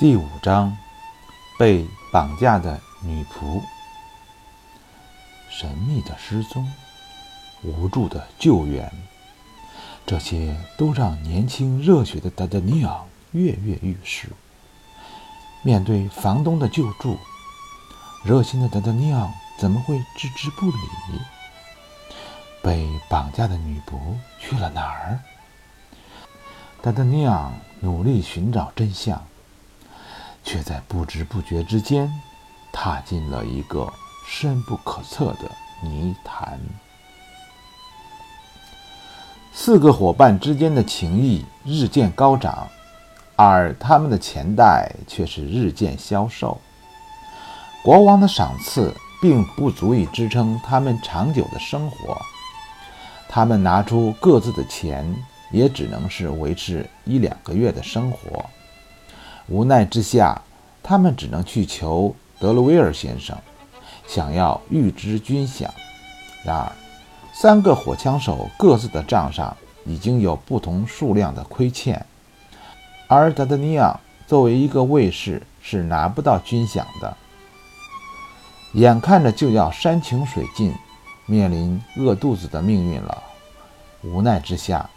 第五章，被绑架的女仆，神秘的失踪，无助的救援，这些都让年轻热血的达达尼昂跃跃欲试。面对房东的救助，热心的达达尼昂怎么会置之不理？被绑架的女仆去了哪儿？达达尼昂努力寻找真相。却在不知不觉之间，踏进了一个深不可测的泥潭。四个伙伴之间的情谊日渐高涨，而他们的钱袋却是日渐消瘦。国王的赏赐并不足以支撑他们长久的生活，他们拿出各自的钱，也只能是维持一两个月的生活。无奈之下，他们只能去求德鲁威尔先生，想要预支军饷。然而，三个火枪手各自的账上已经有不同数量的亏欠，而达德尼昂作为一个卫士是拿不到军饷的。眼看着就要山穷水尽，面临饿肚子的命运了，无奈之下。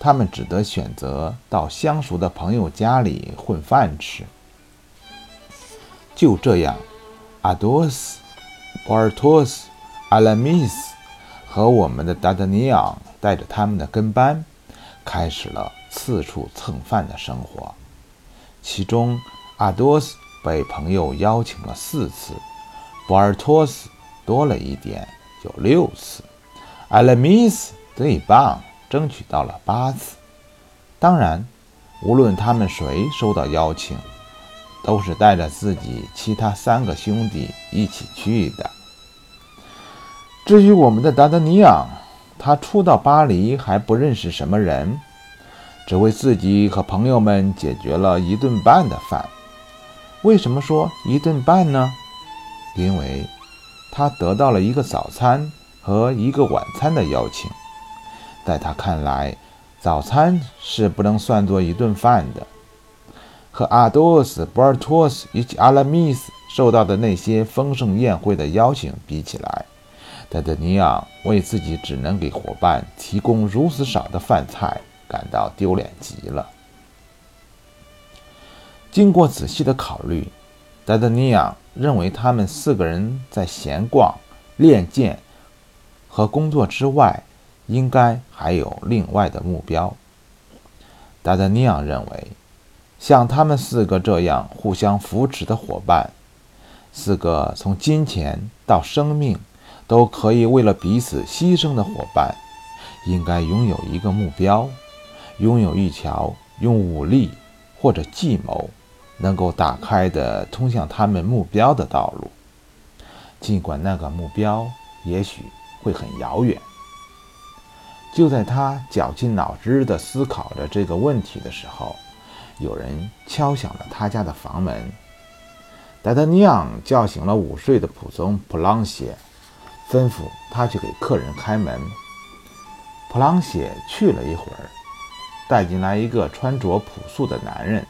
他们只得选择到相熟的朋友家里混饭吃。就这样，阿多斯、波尔托斯、阿拉米斯和我们的达达尼昂带着他们的跟班，开始了四处蹭饭的生活。其中，阿多斯被朋友邀请了四次，波尔托斯多了一点，有六次，阿拉米斯最棒。争取到了八次，当然，无论他们谁收到邀请，都是带着自己其他三个兄弟一起去的。至于我们的达达尼昂，他初到巴黎还不认识什么人，只为自己和朋友们解决了一顿半的饭。为什么说一顿半呢？因为他得到了一个早餐和一个晚餐的邀请。在他看来，早餐是不能算作一顿饭的。和阿多斯、博尔托斯以及阿拉米斯受到的那些丰盛宴会的邀请比起来，戴德尼昂为自己只能给伙伴提供如此少的饭菜感到丢脸极了。经过仔细的考虑，戴德尼昂认为他们四个人在闲逛、练剑和工作之外。应该还有另外的目标。达达尼昂认为，像他们四个这样互相扶持的伙伴，四个从金钱到生命都可以为了彼此牺牲的伙伴，应该拥有一个目标，拥有一条用武力或者计谋能够打开的通向他们目标的道路，尽管那个目标也许会很遥远。就在他绞尽脑汁地思考着这个问题的时候，有人敲响了他家的房门。达达尼昂叫醒了午睡的仆从普朗谢，吩咐他去给客人开门。普朗谢去了一会儿，带进来一个穿着朴素的男人。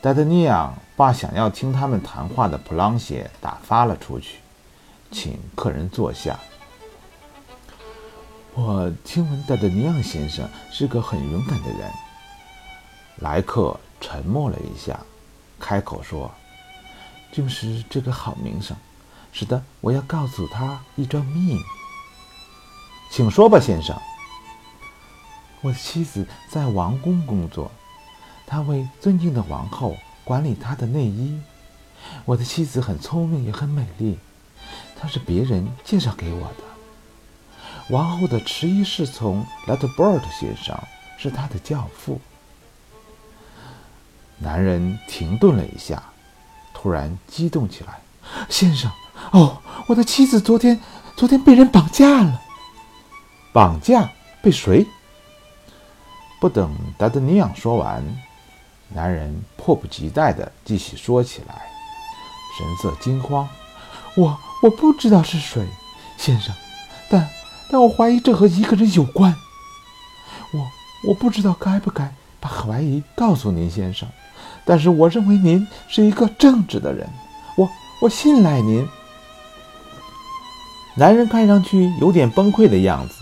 达达尼昂把想要听他们谈话的普朗谢打发了出去，请客人坐下。我听闻戴德尼昂先生是个很勇敢的人。莱克沉默了一下，开口说：“正是这个好名声，使得我要告诉他一桩秘密。请说吧，先生。我的妻子在王宫工作，她为尊敬的王后管理她的内衣。我的妻子很聪明，也很美丽，她是别人介绍给我的。”王后的迟疑侍从莱特波尔特先生是他的教父。男人停顿了一下，突然激动起来：“先生，哦，我的妻子昨天昨天被人绑架了。绑架？被谁？”不等达德尼昂说完，男人迫不及待地继续说起来，神色惊慌：“我我不知道是谁，先生，但……”但我怀疑这和一个人有关。我我不知道该不该把怀疑告诉您先生，但是我认为您是一个正直的人，我我信赖您。男人看上去有点崩溃的样子，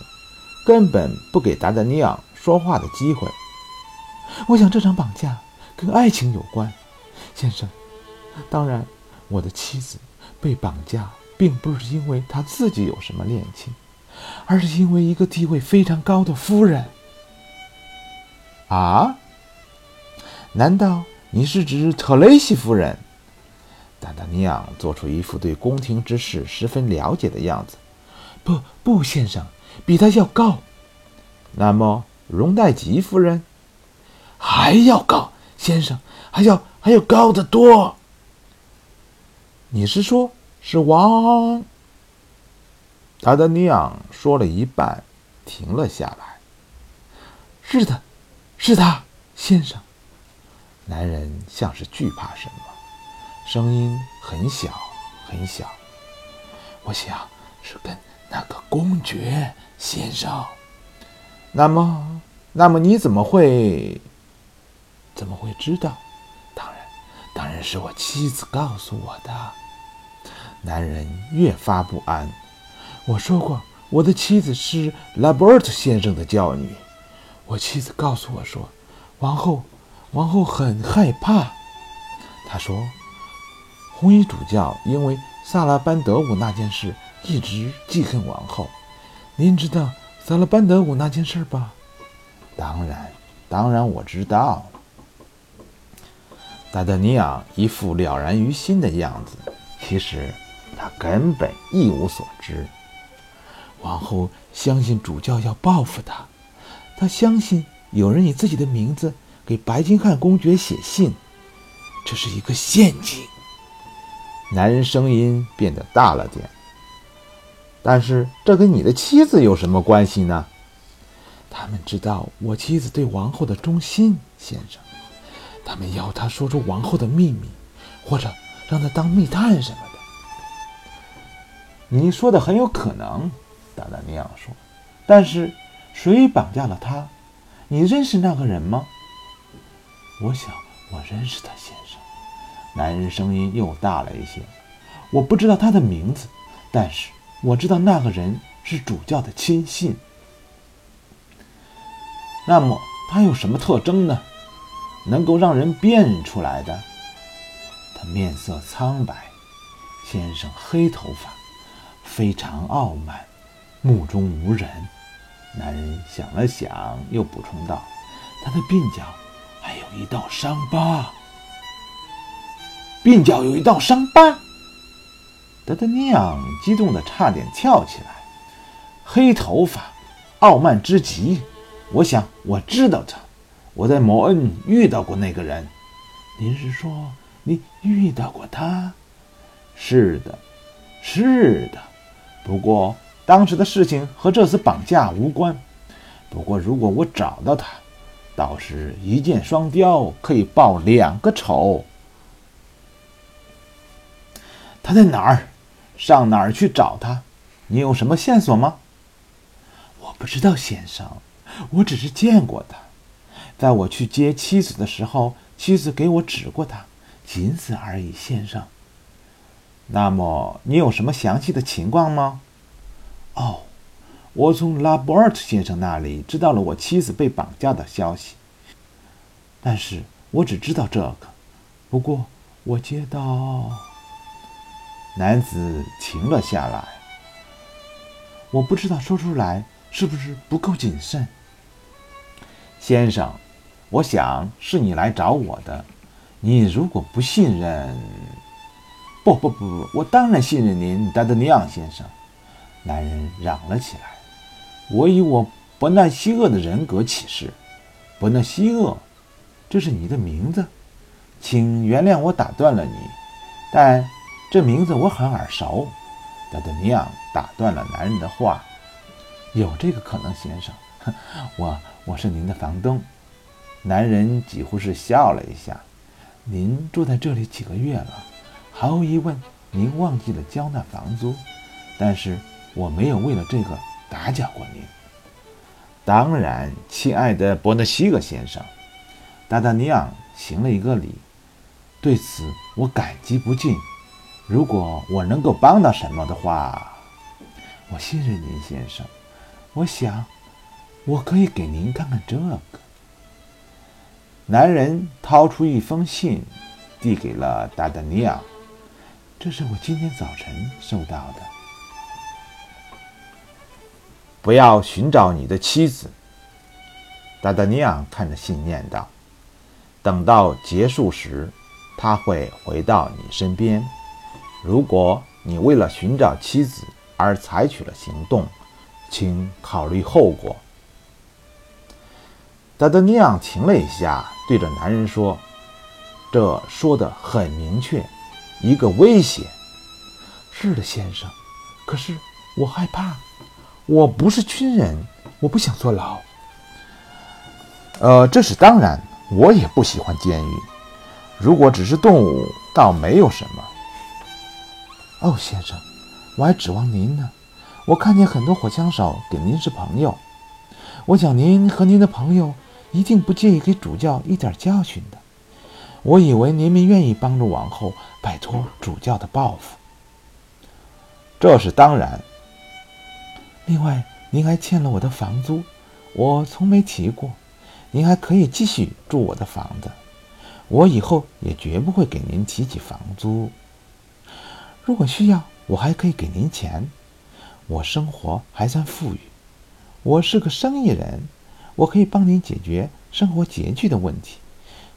根本不给达达尼昂说话的机会。我想这场绑架跟爱情有关，先生。当然，我的妻子被绑架，并不是因为她自己有什么恋情，而是因为一个地位非常高的夫人。啊？难道你是指特雷西夫人？达达尼昂做出一副对宫廷之事十分了解的样子。不，不，先生，比他要高。那么，荣代吉夫人还要高，先生，还要还要高得多。你是说，是王？达达尼昂说了一半，停了下来。是的，是他，先生。男人像是惧怕什么。声音很小很小，我想是跟那个公爵先生。那么，那么你怎么会？怎么会知道？当然，当然是我妻子告诉我的。男人越发不安。我说过，我的妻子是拉伯特先生的教女。我妻子告诉我说，王后，王后很害怕。她说。红衣主教因为萨拉班德舞那件事一直记恨王后。您知道萨拉班德舞那件事吧？当然，当然我知道。达达尼昂一副了然于心的样子，其实他根本一无所知。王后相信主教要报复他，他相信有人以自己的名字给白金汉公爵写信，这是一个陷阱。男人声音变得大了点，但是这跟你的妻子有什么关系呢？他们知道我妻子对王后的忠心，先生。他们要他说出王后的秘密，或者让他当密探什么的。你说的很有可能，达达尼昂说。但是谁绑架了他？你认识那个人吗？我想我认识他，先生。男人声音又大了一些。我不知道他的名字，但是我知道那个人是主教的亲信。那么他有什么特征呢？能够让人辨认出来的？他面色苍白，先生黑头发，非常傲慢，目中无人。男人想了想，又补充道：“他的鬓角还有一道伤疤。”鬓角有一道伤疤，达达尼昂激动的差点跳起来。黑头发，傲慢之极。我想我知道他，我在摩恩遇到过那个人。您是说你遇到过他？是的，是的。不过当时的事情和这次绑架无关。不过如果我找到他，倒是一箭双雕，可以报两个仇。他在哪儿？上哪儿去找他？你有什么线索吗？我不知道，先生。我只是见过他，在我去接妻子的时候，妻子给我指过他，仅此而已，先生。那么你有什么详细的情况吗？哦，我从拉波尔特先生那里知道了我妻子被绑架的消息，但是我只知道这个。不过我接到。男子停了下来。我不知道说出来是不是不够谨慎，先生。我想是你来找我的。你如果不信任，不不不不，我当然信任您，达德尼昂先生。男人嚷了起来：“我以我伯纳西厄的人格起誓。伯纳西厄，这是你的名字？请原谅我打断了你，但……”这名字我很耳熟，达德尼昂打断了男人的话：“有这个可能，先生。我我是您的房东。”男人几乎是笑了一下：“您住在这里几个月了，毫无疑问，您忘记了交纳房租。但是我没有为了这个打搅过您。当然，亲爱的伯纳西格先生。”达达尼昂行了一个礼，对此我感激不尽。如果我能够帮到什么的话，我信任您，先生。我想，我可以给您看看这个。男人掏出一封信，递给了达达尼昂。这是我今天早晨收到的。不要寻找你的妻子，达达尼昂看着信念道：“等到结束时，他会回到你身边。如果你为了寻找妻子而采取了行动，请考虑后果。”达达尼昂停了一下，对着男人说：“这说的很明确，一个威胁。”“是的，先生。可是我害怕，我不是军人，我不想坐牢。”“呃，这是当然，我也不喜欢监狱。如果只是动物，倒没有什么。”“哦，先生，我还指望您呢。我看见很多火枪手跟您是朋友，我想您和您的朋友。”一定不介意给主教一点教训的。我以为您们愿意帮助王后摆脱主教的报复，这是当然。另外，您还欠了我的房租，我从没提过。您还可以继续住我的房子，我以后也绝不会给您提起房租。如果需要，我还可以给您钱。我生活还算富裕，我是个生意人。我可以帮您解决生活拮据的问题，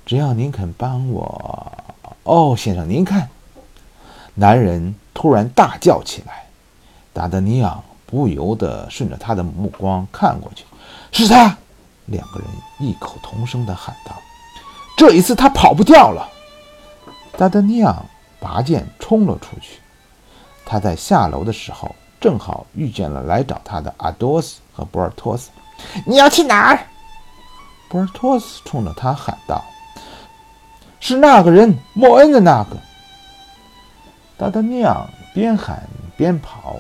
只要您肯帮我。哦，先生，您看，男人突然大叫起来。达德尼昂不由得顺着他的目光看过去，是他！两个人异口同声地喊道：“这一次他跑不掉了！”达德尼昂拔剑冲了出去。他在下楼的时候，正好遇见了来找他的阿多斯和博尔托斯。你要去哪儿？博尔托斯冲着他喊道：“是那个人，莫恩的那个。”达达尼昂边喊边跑。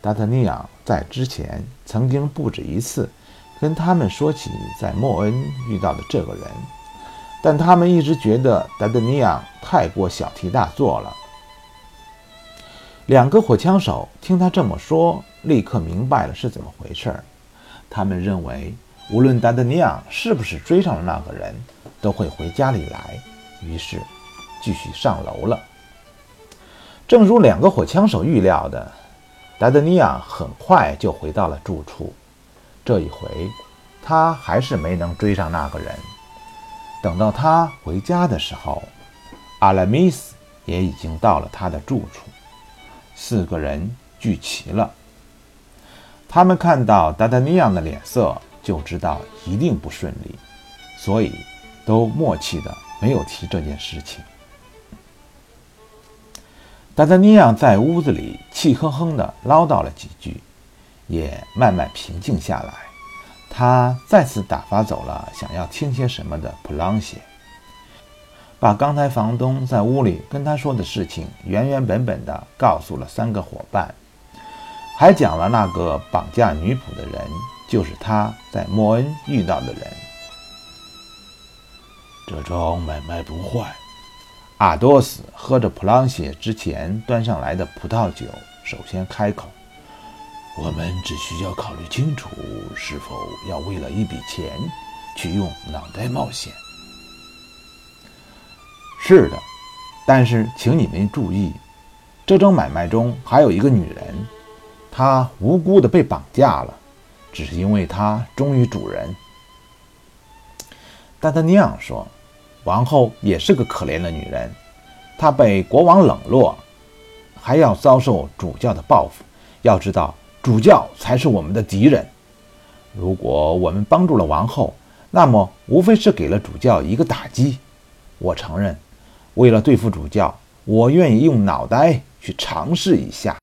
达达尼昂在之前曾经不止一次跟他们说起在莫恩遇到的这个人，但他们一直觉得达达尼昂太过小题大做了。两个火枪手听他这么说，立刻明白了是怎么回事儿。他们认为，无论达德尼昂是不是追上了那个人，都会回家里来。于是，继续上楼了。正如两个火枪手预料的，达德尼亚很快就回到了住处。这一回，他还是没能追上那个人。等到他回家的时候，阿拉米斯也已经到了他的住处。四个人聚齐了。他们看到达达尼昂的脸色，就知道一定不顺利，所以都默契的没有提这件事情。达达尼昂在屋子里气哼哼的唠叨了几句，也慢慢平静下来。他再次打发走了想要听些什么的普朗西，把刚才房东在屋里跟他说的事情原原本本的告诉了三个伙伴。还讲了那个绑架女仆的人，就是他在莫恩遇到的人。这桩买卖不坏。阿多斯喝着普朗谢之前端上来的葡萄酒，首先开口：“我们只需要考虑清楚，是否要为了一笔钱去用脑袋冒险。”是的，但是请你们注意，这桩买卖中还有一个女人。她无辜的被绑架了，只是因为她忠于主人。达达尼昂说：“王后也是个可怜的女人，她被国王冷落，还要遭受主教的报复。要知道，主教才是我们的敌人。如果我们帮助了王后，那么无非是给了主教一个打击。我承认，为了对付主教，我愿意用脑袋去尝试一下。”